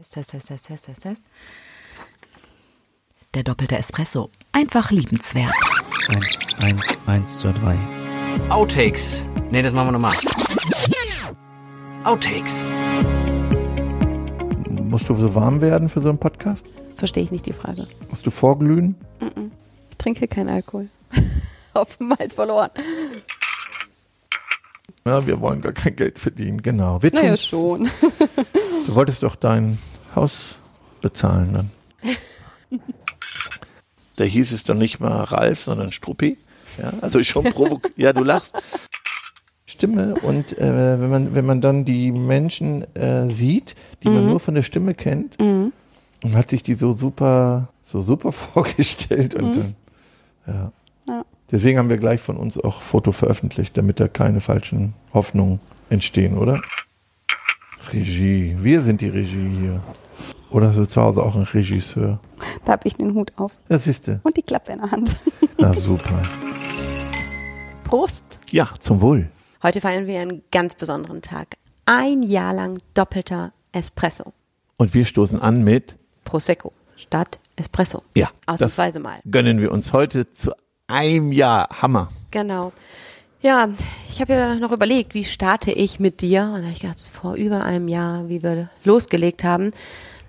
Test, Test, Test, Test, Test, Test. Der doppelte Espresso. Einfach liebenswert. Eins, eins, eins, zwei, drei. Outtakes. Nee, das machen wir nochmal. Outtakes. Musst du so warm werden für so einen Podcast? Verstehe ich nicht die Frage. Musst du vorglühen? Ich trinke keinen Alkohol. Auf dem Hals verloren. Ja, wir wollen gar kein Geld verdienen, genau. Wir Naja, schon. Du wolltest doch dein Haus bezahlen dann. da hieß es doch nicht mal Ralf, sondern Struppi. Ja, also schon provok. ja, du lachst. Stimme und äh, wenn man wenn man dann die Menschen äh, sieht, die man nur von der Stimme kennt, und hat sich die so super so super vorgestellt und dann ja. Ja. Deswegen haben wir gleich von uns auch Foto veröffentlicht, damit da keine falschen Hoffnungen entstehen, oder? Regie. Wir sind die Regie hier. Oder hast du zu Hause auch einen Regisseur? Da habe ich den Hut auf. Das siehste. Und die Klappe in der Hand. Na super. Prost. Ja, zum Wohl. Heute feiern wir einen ganz besonderen Tag. Ein Jahr lang doppelter Espresso. Und wir stoßen an mit. Prosecco statt Espresso. Ja. Ausnahmsweise das mal. Gönnen wir uns heute zu einem Jahr. Hammer. Genau. Ja, ich habe ja noch überlegt, wie starte ich mit dir? Und da habe ich gedacht, vor über einem Jahr, wie wir losgelegt haben,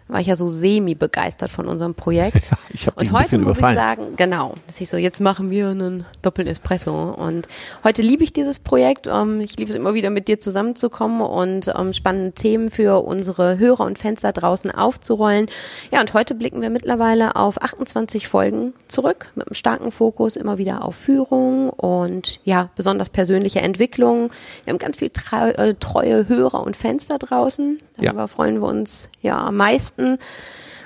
war ich ja so semi-begeistert von unserem Projekt. Ja, ich hab dich Und heute muss überfallen. ich sagen, genau, dass ich so, jetzt machen wir einen doppelten Espresso. Und heute liebe ich dieses Projekt. Ähm, Ich liebe es immer wieder mit dir zusammenzukommen und ähm, spannende Themen für unsere Hörer und Fans da draußen aufzurollen. Ja, und heute blicken wir mittlerweile auf 28 Folgen zurück mit einem starken Fokus immer wieder auf Führung und ja, besonders persönliche Entwicklung. Wir haben ganz viel äh, treue Hörer und Fans da draußen. Ja. Darüber freuen wir uns ja am meisten.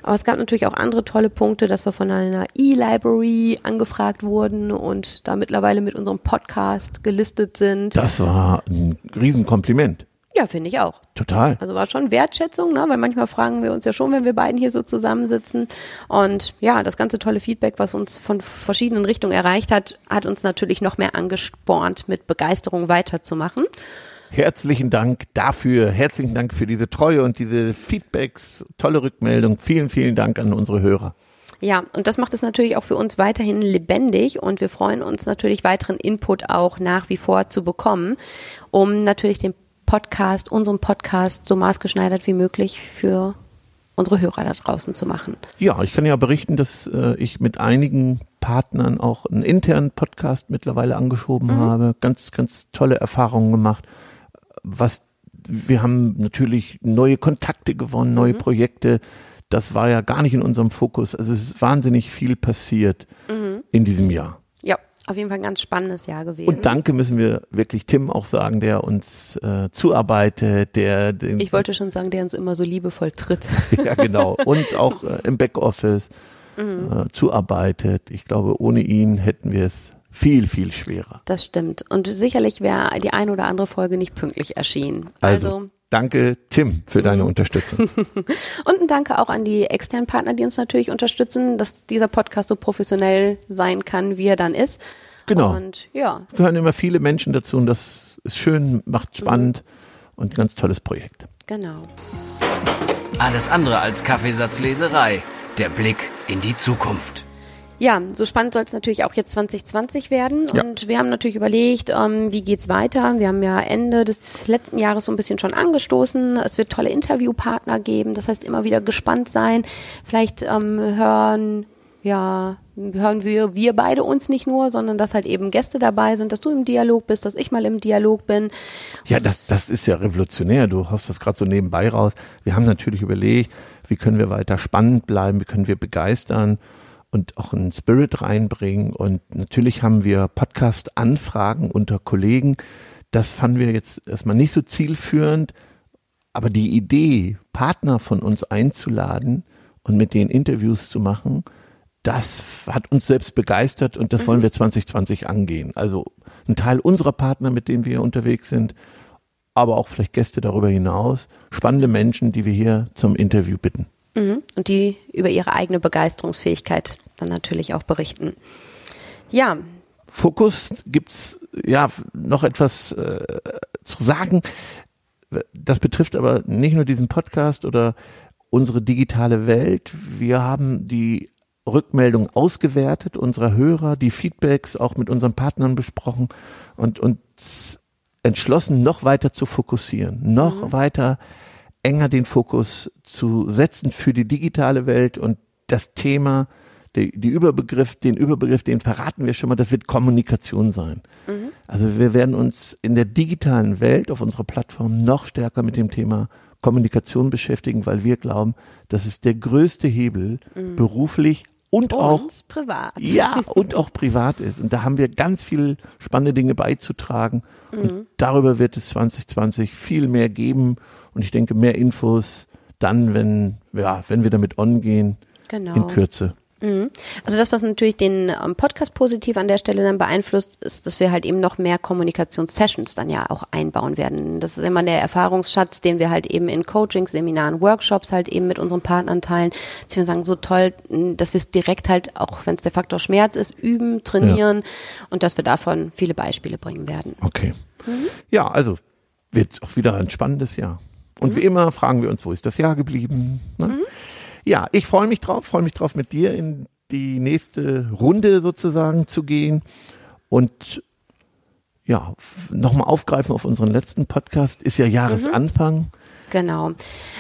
Aber es gab natürlich auch andere tolle Punkte, dass wir von einer E-Library angefragt wurden und da mittlerweile mit unserem Podcast gelistet sind. Das war ein Riesenkompliment. Ja, finde ich auch. Total. Also war schon Wertschätzung, ne? weil manchmal fragen wir uns ja schon, wenn wir beiden hier so zusammensitzen. Und ja, das ganze tolle Feedback, was uns von verschiedenen Richtungen erreicht hat, hat uns natürlich noch mehr angespornt, mit Begeisterung weiterzumachen. Herzlichen Dank dafür. Herzlichen Dank für diese Treue und diese Feedbacks. Tolle Rückmeldung. Vielen, vielen Dank an unsere Hörer. Ja, und das macht es natürlich auch für uns weiterhin lebendig und wir freuen uns natürlich weiteren Input auch nach wie vor zu bekommen, um natürlich den Podcast, unseren Podcast so maßgeschneidert wie möglich für unsere Hörer da draußen zu machen. Ja, ich kann ja berichten, dass äh, ich mit einigen Partnern auch einen internen Podcast mittlerweile angeschoben habe. Ganz, ganz tolle Erfahrungen gemacht. Was wir haben natürlich neue Kontakte gewonnen, neue Projekte. Das war ja gar nicht in unserem Fokus. Also es ist wahnsinnig viel passiert in diesem Jahr. Ja, auf jeden Fall ein ganz spannendes Jahr gewesen. Und danke müssen wir wirklich Tim auch sagen, der uns äh, zuarbeitet, der den, ich wollte schon sagen, der uns immer so liebevoll tritt. ja genau und auch äh, im Backoffice äh, zuarbeitet. Ich glaube, ohne ihn hätten wir es viel viel schwerer. Das stimmt. Und sicherlich wäre die ein oder andere Folge nicht pünktlich erschienen. Also, also danke Tim für deine Unterstützung. Und ein Danke auch an die externen Partner, die uns natürlich unterstützen, dass dieser Podcast so professionell sein kann, wie er dann ist. Genau. Und ja, gehören immer viele Menschen dazu und das ist schön, macht spannend und ein ganz tolles Projekt. genau. Alles andere als Kaffeesatzleserei. Der Blick in die Zukunft. Ja, so spannend soll es natürlich auch jetzt 2020 werden. Ja. Und wir haben natürlich überlegt, ähm, wie geht's weiter? Wir haben ja Ende des letzten Jahres so ein bisschen schon angestoßen. Es wird tolle Interviewpartner geben. Das heißt, immer wieder gespannt sein. Vielleicht ähm, hören, ja, hören wir, wir beide uns nicht nur, sondern dass halt eben Gäste dabei sind, dass du im Dialog bist, dass ich mal im Dialog bin. Ja, das, das ist ja revolutionär. Du hast das gerade so nebenbei raus. Wir haben natürlich überlegt, wie können wir weiter spannend bleiben, wie können wir begeistern und auch einen Spirit reinbringen. Und natürlich haben wir Podcast-Anfragen unter Kollegen. Das fanden wir jetzt erstmal nicht so zielführend. Aber die Idee, Partner von uns einzuladen und mit denen Interviews zu machen, das hat uns selbst begeistert und das wollen wir 2020 angehen. Also ein Teil unserer Partner, mit denen wir unterwegs sind, aber auch vielleicht Gäste darüber hinaus, spannende Menschen, die wir hier zum Interview bitten. Mhm. Und die über ihre eigene Begeisterungsfähigkeit dann natürlich auch berichten. Ja, Fokus gibt's ja noch etwas äh, zu sagen. Das betrifft aber nicht nur diesen Podcast oder unsere digitale Welt. Wir haben die Rückmeldung ausgewertet unserer Hörer, die Feedbacks auch mit unseren Partnern besprochen und uns entschlossen, noch weiter zu fokussieren, noch weiter enger den Fokus zu setzen für die digitale Welt und das Thema, die, die Überbegriff, den Überbegriff, den verraten wir schon mal, das wird Kommunikation sein. Also wir werden uns in der digitalen Welt auf unserer Plattform noch stärker mit dem Thema Kommunikation beschäftigen, weil wir glauben, das ist der größte Hebel beruflich und auch Und privat. ja, und auch privat ist. Und da haben wir ganz viel spannende Dinge beizutragen. Und darüber wird es 2020 viel mehr geben. Und ich denke, mehr Infos dann, wenn, ja, wenn wir damit on gehen, Genau. in Kürze. Mhm. Also das, was natürlich den ähm, Podcast positiv an der Stelle dann beeinflusst, ist, dass wir halt eben noch mehr Kommunikationssessions dann ja auch einbauen werden. Das ist immer der Erfahrungsschatz, den wir halt eben in Coachings, Seminaren, Workshops halt eben mit unseren Partnern teilen. Dass wir sagen, so toll, dass wir es direkt halt, auch wenn es der Faktor Schmerz ist, üben, trainieren und dass wir davon viele Beispiele bringen werden. Okay. Ja, also wird auch wieder ein spannendes Jahr. Und wie immer fragen wir uns, wo ist das Jahr geblieben? Ne? Ja, ich freue mich drauf, freue mich drauf, mit dir in die nächste Runde sozusagen zu gehen und ja, nochmal aufgreifen auf unseren letzten Podcast. Ist ja Jahresanfang. Genau.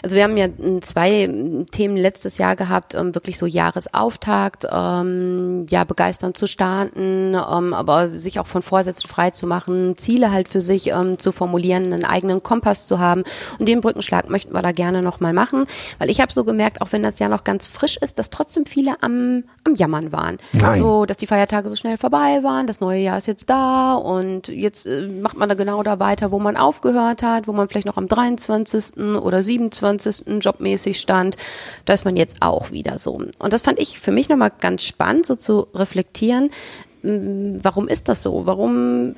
Also wir haben ja m, zwei m, Themen letztes Jahr gehabt, ähm, wirklich so Jahresauftakt, ähm, ja begeistern zu starten, ähm, aber sich auch von Vorsätzen frei zu machen, Ziele halt für sich ähm, zu formulieren, einen eigenen Kompass zu haben. Und den Brückenschlag möchten wir da gerne nochmal machen, weil ich habe so gemerkt, auch wenn das Jahr noch ganz frisch ist, dass trotzdem viele am, am Jammern waren. Nein. So, dass die Feiertage so schnell vorbei waren, das neue Jahr ist jetzt da und jetzt äh, macht man da genau da weiter, wo man aufgehört hat, wo man vielleicht noch am 23. oder 27. jobmäßig stand. Da ist man jetzt auch wieder so. Und das fand ich für mich nochmal ganz spannend, so zu reflektieren. m, Warum ist das so? Warum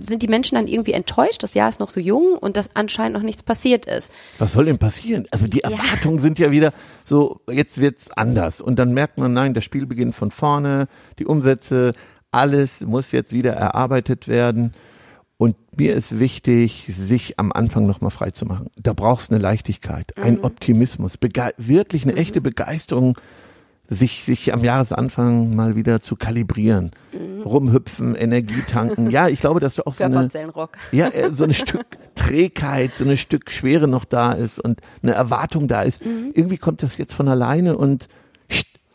sind die Menschen dann irgendwie enttäuscht? Das Jahr ist noch so jung und dass anscheinend noch nichts passiert ist. Was soll denn passieren? Also die Erwartungen sind ja wieder so, jetzt wird's anders. Und dann merkt man, nein, das Spiel beginnt von vorne, die Umsätze, alles muss jetzt wieder erarbeitet werden. Und mir ist wichtig, sich am Anfang nochmal frei zu machen. Da brauchst eine Leichtigkeit, ein Optimismus, bege wirklich eine echte Begeisterung, sich, sich am Jahresanfang mal wieder zu kalibrieren. Rumhüpfen, Energie tanken. Ja, ich glaube, dass du auch so eine, ja, äh, so ein Stück Trägheit, so ein Stück Schwere noch da ist und eine Erwartung da ist. Irgendwie kommt das jetzt von alleine und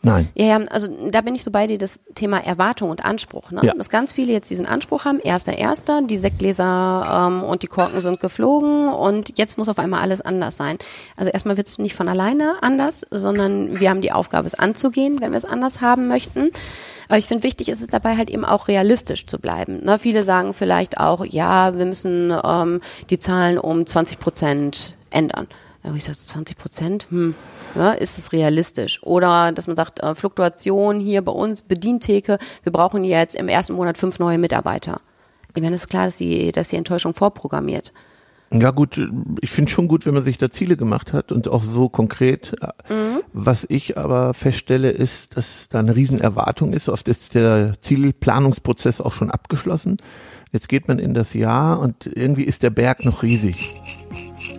nein. Ja, ja, also da bin ich so bei dir, das Thema Erwartung und Anspruch. Ne? Ja. Dass ganz viele jetzt diesen Anspruch haben, erster, erster, die Sektgläser ähm, und die Korken sind geflogen und jetzt muss auf einmal alles anders sein. Also erstmal wird es nicht von alleine anders, sondern wir haben die Aufgabe, es anzugehen, wenn wir es anders haben möchten. Aber ich finde, wichtig ist es dabei halt eben auch realistisch zu bleiben. Ne? Viele sagen vielleicht auch, ja, wir müssen ähm, die Zahlen um 20 Prozent ändern. Wo ich sage, 20 Prozent, hm, ja, ist es realistisch? Oder dass man sagt, äh, Fluktuation hier bei uns, Bedientheke, wir brauchen jetzt im ersten Monat fünf neue Mitarbeiter. Ich meine, es ist klar, dass die, dass die Enttäuschung vorprogrammiert. Ja gut, ich finde schon gut, wenn man sich da Ziele gemacht hat und auch so konkret. Was ich aber feststelle, ist, dass da eine Riesenerwartung ist. Oft ist der Zielplanungsprozess auch schon abgeschlossen. Jetzt geht man in das Jahr und irgendwie ist der Berg noch riesig.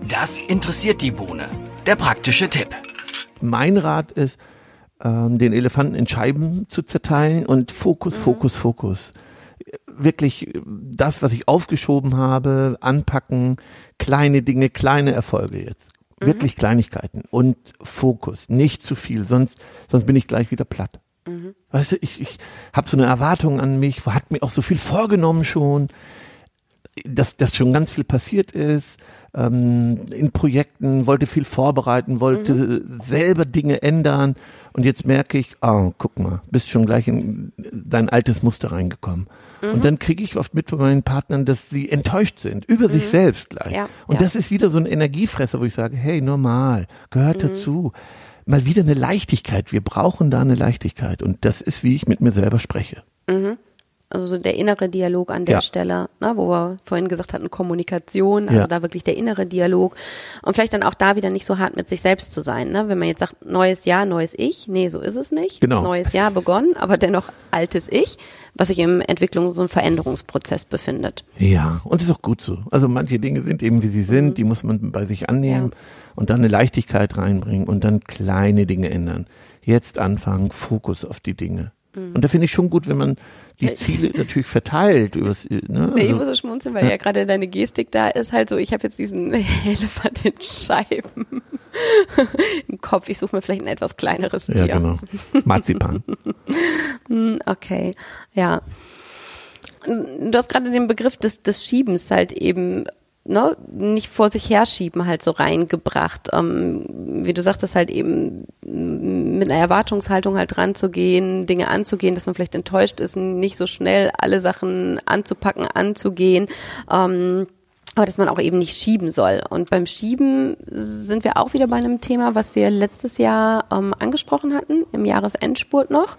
Das interessiert die Bohne. Der praktische Tipp. Mein Rat ist, ähm, den Elefanten in Scheiben zu zerteilen und Fokus, Fokus, Fokus. Wirklich äh, das, was ich aufgeschoben habe, anpacken, kleine Dinge, kleine Erfolge jetzt. Wirklich Kleinigkeiten und Fokus, nicht zu viel, sonst, sonst bin ich gleich wieder platt. Weißt du, ich, ich habe so eine Erwartung an mich, hat mir auch so viel vorgenommen schon, dass, dass schon ganz viel passiert ist, ähm, in Projekten, wollte viel vorbereiten, wollte selber Dinge ändern und jetzt merke ich, oh, guck mal, bist schon gleich in dein altes Muster reingekommen. Und dann kriege ich oft mit von meinen Partnern, dass sie enttäuscht sind, über sich selbst gleich. Ja, und ja. das ist wieder so ein Energiefresser, wo ich sage, hey, normal, gehört dazu. Mal wieder eine Leichtigkeit. Wir brauchen da eine Leichtigkeit. Und das ist, wie ich mit mir selber spreche. Also so der innere Dialog an der Ja. Stelle, ne, wo wir vorhin gesagt hatten, Kommunikation, also Ja. da wirklich der innere Dialog und vielleicht dann auch da wieder nicht so hart mit sich selbst zu sein. Ne? Wenn man jetzt sagt, neues Jahr, neues Ich, nee, so ist es nicht. Genau. Neues Jahr begonnen, aber dennoch altes Ich, was sich im Entwicklungs- und Veränderungsprozess befindet. Ja, und ist auch gut so. Also manche Dinge sind eben wie sie sind, die muss man bei sich annehmen und dann eine Leichtigkeit reinbringen und dann kleine Dinge ändern. Jetzt anfangen, Fokus auf die Dinge. Und da finde ich schon gut, wenn man die Ziele natürlich verteilt. Übers, ne? Nee, ich also, muss so schmunzeln, weil ja, gerade deine Gestik da ist halt so, ich habe jetzt diesen Elefant in Scheiben im Kopf. Ich suche mir vielleicht ein etwas kleineres ja, Tier. genau. Marzipan. Okay, ja. Du hast gerade den Begriff des, des Schiebens halt eben ne, nicht vor sich herschieben halt so reingebracht. Ähm, wie du sagtest, halt eben mit einer Erwartungshaltung halt ranzugehen, Dinge anzugehen, dass man vielleicht enttäuscht ist, nicht so schnell alle Sachen anzupacken, anzugehen. Ähm, aber dass man auch eben nicht schieben soll. Und beim Schieben sind wir auch wieder bei einem Thema, was wir letztes Jahr ähm, angesprochen hatten, im Jahresendspurt noch,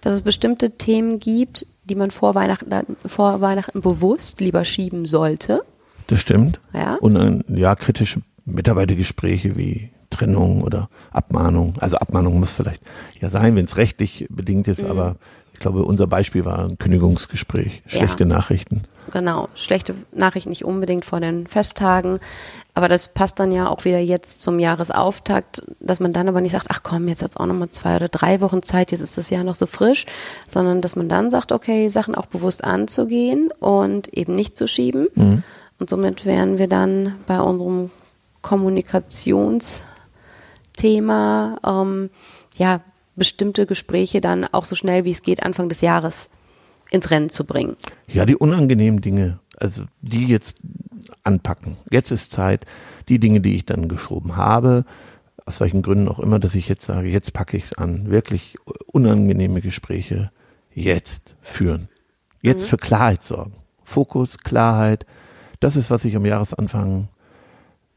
dass es bestimmte Themen gibt, die man vor Weihnachten, vor Weihnachten bewusst lieber schieben sollte. Das stimmt. Ja. Und dann, ja, kritische Mitarbeitergespräche wie Trennung oder Abmahnung. Also Abmahnung muss vielleicht ja sein, wenn es rechtlich bedingt ist, aber ich glaube, unser Beispiel war ein Kündigungsgespräch, Ja. schlechte Nachrichten. Genau, schlechte Nachricht nicht unbedingt vor den Festtagen, aber das passt dann ja auch wieder jetzt zum Jahresauftakt, dass man dann aber nicht sagt, ach komm, jetzt hat's auch noch mal zwei oder drei Wochen Zeit, jetzt ist das Jahr noch so frisch, sondern dass man dann sagt, okay, Sachen auch bewusst anzugehen und eben nicht zu schieben. Und somit wären wir dann bei unserem Kommunikationsthema, ähm, ja, bestimmte Gespräche dann auch so schnell wie es geht Anfang des Jahres ins Rennen zu bringen. Ja, die unangenehmen Dinge, also die jetzt anpacken. Jetzt ist Zeit, die Dinge, die ich dann geschoben habe, aus welchen Gründen auch immer, dass ich jetzt sage, jetzt packe ich es an, wirklich unangenehme Gespräche jetzt führen. Jetzt für Klarheit sorgen. Fokus, Klarheit, das ist, was ich am Jahresanfang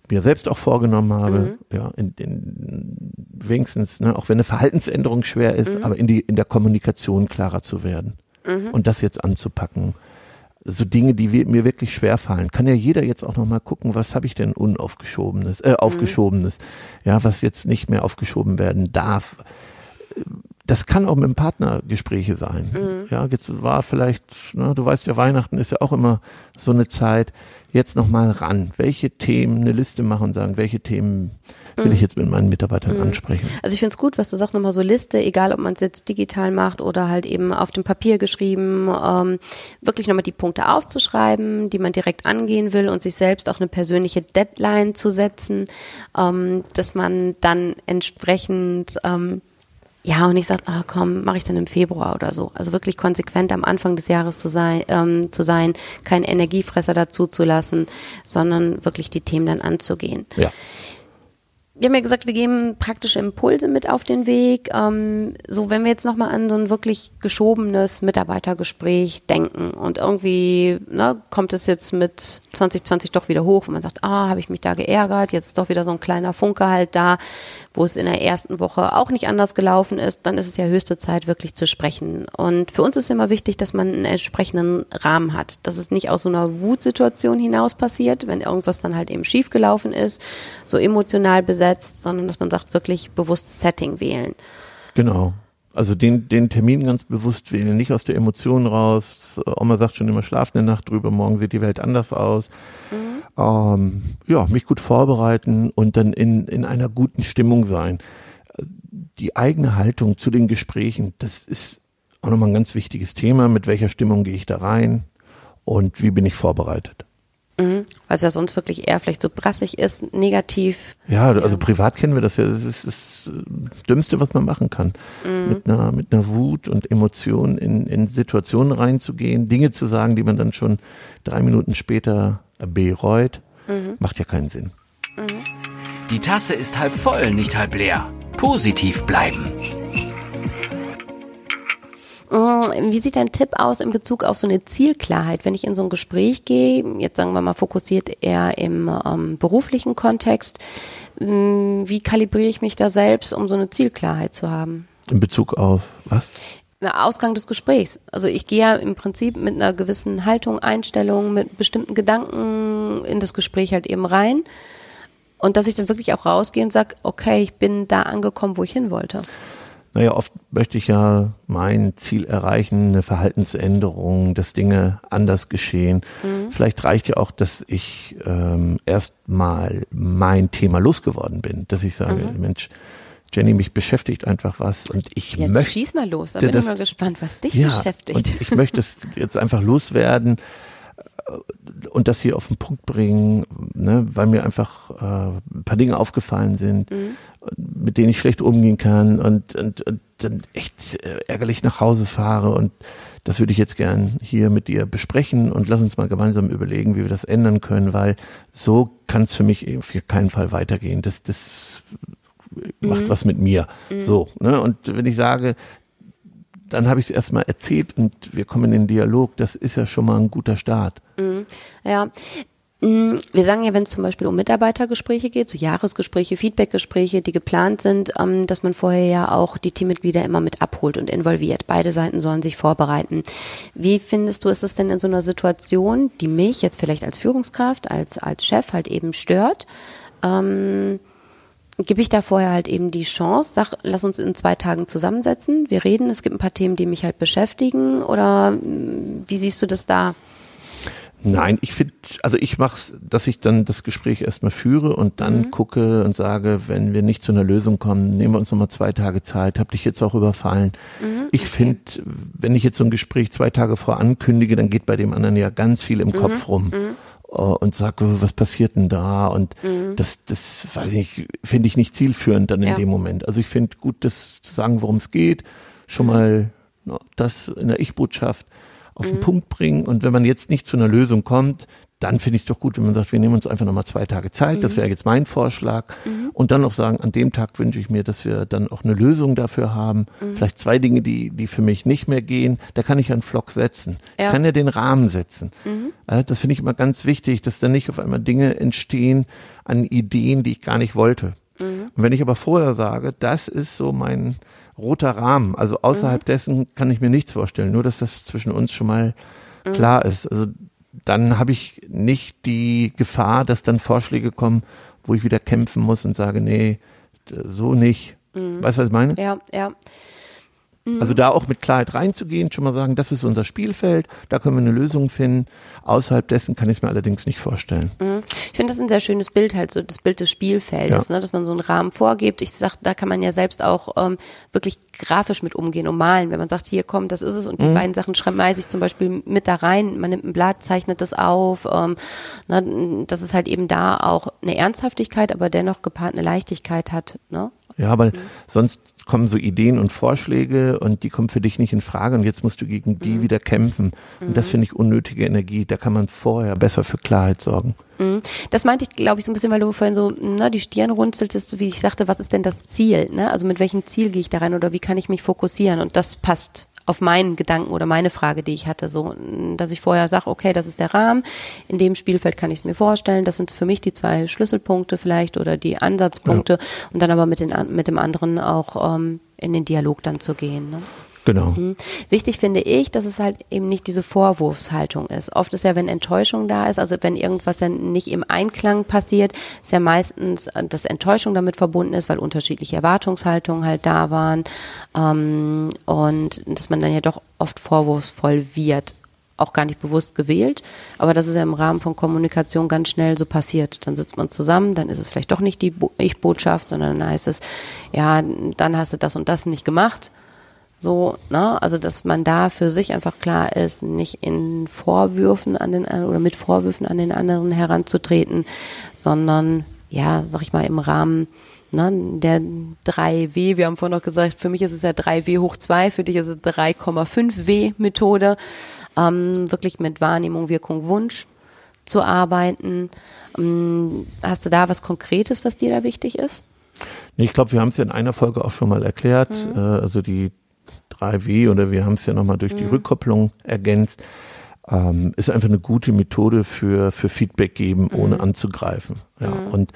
mir selbst auch vorgenommen habe, ja, in, in, wenigstens, ne, auch wenn eine Verhaltensänderung schwer ist, aber in die in der Kommunikation klarer zu werden und das jetzt anzupacken. So Dinge, die wir, mir wirklich schwer fallen, kann ja jeder jetzt auch noch mal gucken, was habe ich denn unaufgeschobenes, äh, aufgeschobenes, ja, was jetzt nicht mehr aufgeschoben werden darf. Das kann auch mit dem Partner Gespräche sein. Ja, jetzt war vielleicht, ne, du weißt ja, Weihnachten ist ja auch immer so eine Zeit. Jetzt noch mal ran. Welche Themen, eine Liste machen und sagen, welche Themen will ich jetzt mit meinen Mitarbeitern ansprechen? Also ich finde es gut, was du sagst, nochmal so Liste, egal ob man es jetzt digital macht oder halt eben auf dem Papier geschrieben, ähm, wirklich nochmal die Punkte aufzuschreiben, die man direkt angehen will und sich selbst auch eine persönliche Deadline zu setzen, ähm, dass man dann entsprechend ähm, ja, und ich sage, ah, komm, mache ich dann im Februar oder so. Also wirklich konsequent am Anfang des Jahres zu sein, ähm, zu sein, keinen Energiefresser dazu zu lassen, sondern wirklich die Themen dann anzugehen. Ja. Wir haben ja gesagt, wir geben praktische Impulse mit auf den Weg. Ähm, so, wenn wir jetzt nochmal an so ein wirklich geschobenes Mitarbeitergespräch denken und irgendwie ne, kommt es jetzt mit 2020 doch wieder hoch, wo man sagt, ah, habe ich mich da geärgert, jetzt ist doch wieder so ein kleiner Funke halt da, wo es in der ersten Woche auch nicht anders gelaufen ist, dann ist es ja höchste Zeit, wirklich zu sprechen. Und für uns ist immer wichtig, dass man einen entsprechenden Rahmen hat, dass es nicht aus so einer Wutsituation hinaus passiert, wenn irgendwas dann halt eben schiefgelaufen ist, so emotional besetzt, sondern dass man sagt, wirklich bewusstes Setting wählen. Genau. Also den, den Termin ganz bewusst wählen, nicht aus der Emotion raus. Oma sagt schon immer, schlaf eine Nacht drüber, morgen sieht die Welt anders aus. Ähm, ja, mich gut vorbereiten und dann in, in einer guten Stimmung sein. Die eigene Haltung zu den Gesprächen, das ist auch nochmal ein ganz wichtiges Thema. Mit welcher Stimmung gehe ich da rein und wie bin ich vorbereitet? Mhm. Weil es ja sonst wirklich eher vielleicht so brassig ist, negativ. Ja, also privat kennen wir das ja. Das ist das äh, Dümmste, was man machen kann. Mit, einer, mit einer Wut und Emotion in, in Situationen reinzugehen, Dinge zu sagen, die man dann schon drei Minuten später bereut, macht ja keinen Sinn. Die Tasse ist halb voll, nicht halb leer. Positiv bleiben. Mm, Wie sieht dein Tipp aus in Bezug auf so eine Zielklarheit, wenn ich in so ein Gespräch gehe, jetzt sagen wir mal fokussiert eher im ähm, beruflichen Kontext, mm, wie kalibriere ich mich da selbst, um so eine Zielklarheit zu haben? In Bezug auf was? Ausgang des Gesprächs. Also ich gehe ja im Prinzip mit einer gewissen Haltung, Einstellung, mit bestimmten Gedanken in das Gespräch halt eben rein. Und dass ich dann wirklich auch rausgehe und sage, okay, ich bin da angekommen, wo ich hin wollte. Naja, oft möchte ich ja mein Ziel erreichen, eine Verhaltensänderung, dass Dinge anders geschehen. Mhm. Vielleicht reicht ja auch, dass ich ähm, erstmal mein Thema losgeworden bin, dass ich sage, mhm. Mensch, Jenny, mich beschäftigt einfach was und ich jetzt möchte. schieß mal los, da bin ich mal gespannt, was dich ja, beschäftigt. Und ich möchte es jetzt einfach loswerden und das hier auf den Punkt bringen, ne, weil mir einfach äh, ein paar Dinge aufgefallen sind, mhm. mit denen ich schlecht umgehen kann und, und, und dann echt äh, ärgerlich nach Hause fahre und das würde ich jetzt gern hier mit dir besprechen und lass uns mal gemeinsam überlegen, wie wir das ändern können, weil so kann es für mich auf keinen Fall weitergehen. Das, das macht mhm. was mit mir. Mhm. So, ne? Und wenn ich sage, dann habe ich es erstmal erzählt und wir kommen in den Dialog, das ist ja schon mal ein guter Start. Mhm. Ja. Mm, wir sagen ja, wenn es zum Beispiel um Mitarbeitergespräche geht, so Jahresgespräche, Feedbackgespräche, die geplant sind, ähm, dass man vorher ja auch die Teammitglieder immer mit abholt und involviert. Beide Seiten sollen sich vorbereiten. Wie findest du, ist es denn in so einer Situation, die mich jetzt vielleicht als Führungskraft, als, als Chef halt eben stört? Ähm, gebe ich da vorher halt eben die Chance, sag, lass uns in zwei Tagen zusammensetzen, wir reden, es gibt ein paar Themen, die mich halt beschäftigen oder mm, wie siehst du das da? Nein, ich finde, also ich mache es, dass ich dann das Gespräch erstmal führe und dann mhm. gucke und sage, wenn wir nicht zu einer Lösung kommen, nehmen wir uns nochmal zwei Tage Zeit, hab dich jetzt auch überfallen. Mhm, ich okay. finde, wenn ich jetzt so ein Gespräch zwei Tage vor ankündige, dann geht bei dem anderen ja ganz viel im mhm. Kopf rum. Mhm. Äh, und sage, was passiert denn da? Und mhm. das, das weiß ich, finde ich nicht zielführend dann in ja. dem Moment. Also ich finde gut, das zu sagen, worum es geht, schon mhm. mal no, das in der Ich-Botschaft auf den mhm. Punkt bringen. Und wenn man jetzt nicht zu einer Lösung kommt, dann finde ich es doch gut, wenn man sagt, wir nehmen uns einfach nochmal zwei Tage Zeit. Mhm. Das wäre jetzt mein Vorschlag. Mhm. Und dann noch sagen, an dem Tag wünsche ich mir, dass wir dann auch eine Lösung dafür haben. Mhm. Vielleicht zwei Dinge, die, die für mich nicht mehr gehen. Da kann ich einen Flock setzen. Ja. Ich kann ja den Rahmen setzen. Mhm. Das finde ich immer ganz wichtig, dass da nicht auf einmal Dinge entstehen an Ideen, die ich gar nicht wollte. Mhm. Und wenn ich aber vorher sage, das ist so mein roter Rahmen, also außerhalb mhm. dessen kann ich mir nichts vorstellen, nur dass das zwischen uns schon mal klar ist. Also dann habe ich nicht die Gefahr, dass dann Vorschläge kommen, wo ich wieder kämpfen muss und sage, nee, so nicht. Mhm. Weißt du, was ich meine? Ja, ja. Mhm. Also da auch mit Klarheit reinzugehen, schon mal sagen, das ist unser Spielfeld, da können wir eine Lösung finden. Außerhalb dessen kann ich es mir allerdings nicht vorstellen. Mhm. Ich finde das ein sehr schönes Bild, halt so das Bild des Spielfeldes, ja. ne, dass man so einen Rahmen vorgibt. Ich sag, da kann man ja selbst auch ähm, wirklich grafisch mit umgehen und malen. Wenn man sagt, hier komm, das ist es und die mhm. beiden Sachen schreibe ich zum Beispiel mit da rein. Man nimmt ein Blatt, zeichnet das auf. Ähm, ne, dass es halt eben da auch eine Ernsthaftigkeit, aber dennoch gepaart eine Leichtigkeit hat. Ne? Ja, weil mhm. sonst kommen so Ideen und Vorschläge und die kommen für dich nicht in Frage und jetzt musst du gegen die mhm. wieder kämpfen. Und das mhm. finde ich unnötige Energie. Da kann man vorher besser für Klarheit sorgen. Mhm. Das meinte ich, glaube ich, so ein bisschen, weil du vorhin so ne, die Stirn runzeltest, wie ich sagte, was ist denn das Ziel? Ne? Also mit welchem Ziel gehe ich da rein oder wie kann ich mich fokussieren? Und das passt auf meinen Gedanken oder meine Frage, die ich hatte, so, dass ich vorher sage, okay, das ist der Rahmen, in dem Spielfeld kann ich es mir vorstellen, das sind für mich die zwei Schlüsselpunkte vielleicht oder die Ansatzpunkte ja. und dann aber mit, den, mit dem anderen auch ähm, in den Dialog dann zu gehen. Ne? Genau. Mhm. Wichtig finde ich, dass es halt eben nicht diese Vorwurfshaltung ist. Oft ist ja, wenn Enttäuschung da ist, also wenn irgendwas dann nicht im Einklang passiert, ist ja meistens, äh, dass Enttäuschung damit verbunden ist, weil unterschiedliche Erwartungshaltungen halt da waren ähm, und dass man dann ja doch oft vorwurfsvoll wird auch gar nicht bewusst gewählt, aber das ist ja im Rahmen von Kommunikation ganz schnell so passiert. Dann sitzt man zusammen, dann ist es vielleicht doch nicht die Ich-Botschaft, sondern dann heißt es, ja, dann hast du das und das nicht gemacht so, ne? Also, dass man da für sich einfach klar ist, nicht in Vorwürfen an den oder mit Vorwürfen an den anderen heranzutreten, sondern ja, sag ich mal, im Rahmen ne, der 3W, wir haben vorhin noch gesagt, für mich ist es ja 3W hoch 2, für dich ist es 3,5W Methode, ähm, wirklich mit Wahrnehmung, Wirkung, Wunsch zu arbeiten. Ähm, hast du da was Konkretes, was dir da wichtig ist? Nee, ich glaube, wir haben es ja in einer Folge auch schon mal erklärt. Mhm. Äh, also die 3W oder wir haben es ja nochmal durch die mhm. Rückkopplung ergänzt, ähm, ist einfach eine gute Methode für, für Feedback geben, mhm. ohne anzugreifen. Ja. Mhm. Und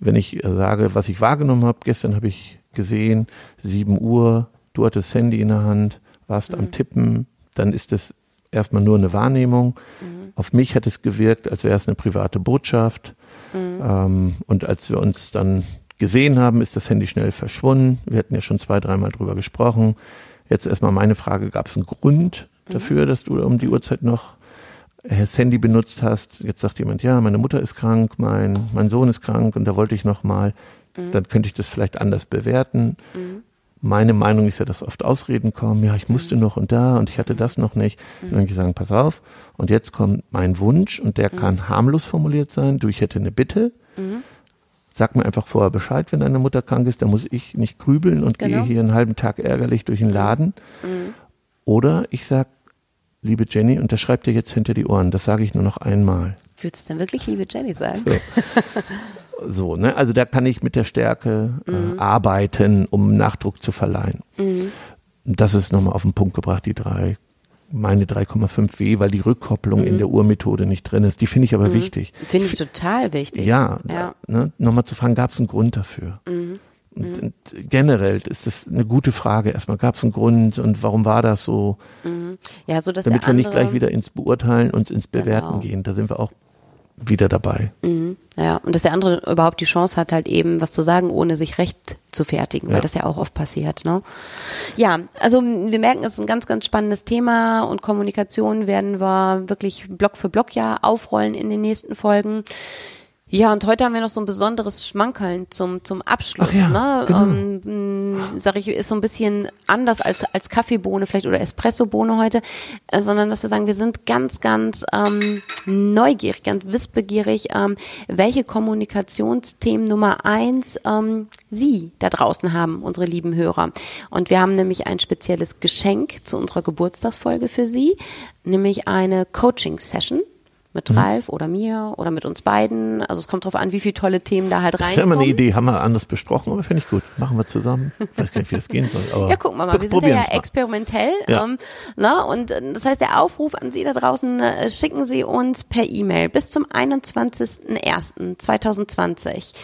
wenn ich äh, sage, was ich wahrgenommen habe, gestern habe ich gesehen, 7 Uhr, du hattest das Handy in der Hand, warst am Tippen, dann ist es erstmal nur eine Wahrnehmung. Auf mich hat es gewirkt, als wäre es eine private Botschaft. Ähm, und als wir uns dann gesehen haben, ist das Handy schnell verschwunden. Wir hatten ja schon zwei, dreimal drüber gesprochen. Jetzt erstmal meine Frage, gab es einen Grund dafür, dass du um die Uhrzeit noch das Handy benutzt hast? Jetzt sagt jemand, ja, meine Mutter ist krank, mein, mein Sohn ist krank und da wollte ich noch mal. Dann könnte ich das vielleicht anders bewerten. Meine Meinung ist ja, dass oft Ausreden kommen, ja, ich musste noch und da und ich hatte das noch nicht. Und dann sagen, pass auf, und jetzt kommt mein Wunsch und der kann harmlos formuliert sein. Du, ich hätte eine Bitte. Sag mir einfach vorher Bescheid, wenn deine Mutter krank ist, dann muss ich nicht grübeln und Genau. gehe hier einen halben Tag ärgerlich durch den Laden. Oder ich sag, liebe Jenny, unterschreib dir jetzt hinter die Ohren. Das sage ich nur noch einmal. Würdest du denn wirklich liebe Jenny sagen? So, ne? Also da kann ich mit der Stärke äh, arbeiten, um Nachdruck zu verleihen. Das ist nochmal auf den Punkt gebracht, die drei, meine 3,5 W, weil die Rückkopplung in der Urmethode nicht drin ist. Die finde ich aber wichtig. Finde ich total wichtig. Ja, Ja. Ne? nochmal zu fragen, gab es einen Grund dafür? Und, und generell ist das eine gute Frage. Erstmal gab es einen Grund und warum war das so? Ja, so dass Damit wir nicht gleich wieder ins Beurteilen und ins Bewerten Genau. gehen. Da sind wir auch wieder dabei. Ja, und dass der andere überhaupt die Chance hat, halt eben was zu sagen, ohne sich recht zu fertigen, weil Ja. das ja auch oft passiert. Ne? Ja, also wir merken, es ist ein ganz, ganz spannendes Thema und Kommunikation werden wir wirklich Block für Block ja aufrollen in den nächsten Folgen. Ja, und heute haben wir noch so ein besonderes Schmankerln zum, zum Abschluss. Ach ja, ne? genau. ähm, sag ich, ist so ein bisschen anders als, als Kaffeebohne vielleicht oder Espressobohne heute, äh, sondern dass wir sagen, wir sind ganz, ganz ähm, neugierig, ganz wissbegierig, ähm, welche Kommunikationsthemen Nummer eins ähm, Sie da draußen haben, unsere lieben Hörer. Und wir haben nämlich ein spezielles Geschenk zu unserer Geburtstagsfolge für Sie, nämlich eine Coaching-Session mit Ralf oder mir oder mit uns beiden. Also es kommt drauf an, wie viele tolle Themen da halt Das wäre mal reinkommen. eine Idee, haben wir anders besprochen, aber finde ich gut. Machen wir zusammen. weiß gar nicht, wie das gehen soll. Ja, gucken wir mal. Wir sind ja, ja experimentell. Ja. Ähm, na, und äh, das heißt, der Aufruf an Sie da draußen, äh, schicken Sie uns per E-Mail bis zum 21.01.2020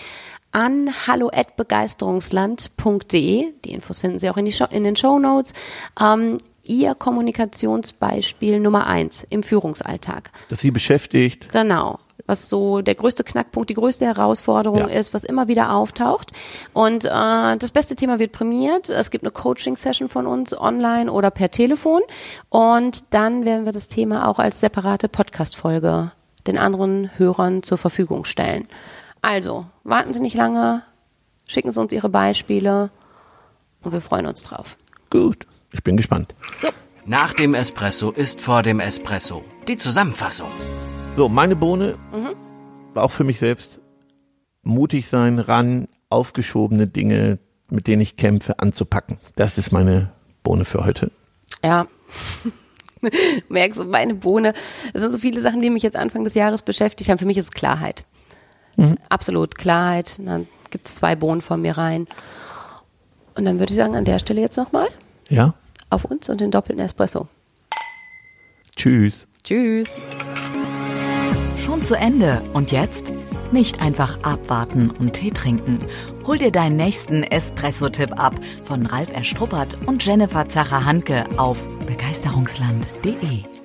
an hallo@begeisterungsland.de. Die Infos finden Sie auch in, die Show, in den Show Notes. Ähm, Ihr Kommunikationsbeispiel Nummer eins im Führungsalltag. Dass sie beschäftigt. Genau. Was so der größte Knackpunkt, die größte Herausforderung Ja. ist, was immer wieder auftaucht. Und äh, das beste Thema wird prämiert. Es gibt eine Coaching-Session von uns online oder per Telefon. Und dann werden wir das Thema auch als separate Podcast-Folge den anderen Hörern zur Verfügung stellen. Also, warten Sie nicht lange, schicken Sie uns Ihre Beispiele und wir freuen uns drauf. Gut. Ich bin gespannt. So, Nach dem Espresso ist vor dem Espresso. Die Zusammenfassung. So, meine Bohne war auch für mich selbst mutig sein, ran, aufgeschobene Dinge, mit denen ich kämpfe, anzupacken. Das ist meine Bohne für heute. Ja. Merkst du, meine Bohne. Es sind so viele Sachen, die mich jetzt Anfang des Jahres beschäftigt haben. Für mich ist es Klarheit. Absolut Klarheit. Und Dann gibt es zwei Bohnen von mir rein. Und dann würde ich sagen, an der Stelle jetzt nochmal Ja? Auf uns und den doppelten Espresso. Tschüss. Tschüss. Schon zu Ende. Und jetzt? Nicht einfach abwarten und Tee trinken. Hol dir deinen nächsten Espresso-Tipp ab von Ralf Erstruppert und Jennifer Zacher-Hanke auf begeisterungsland.de.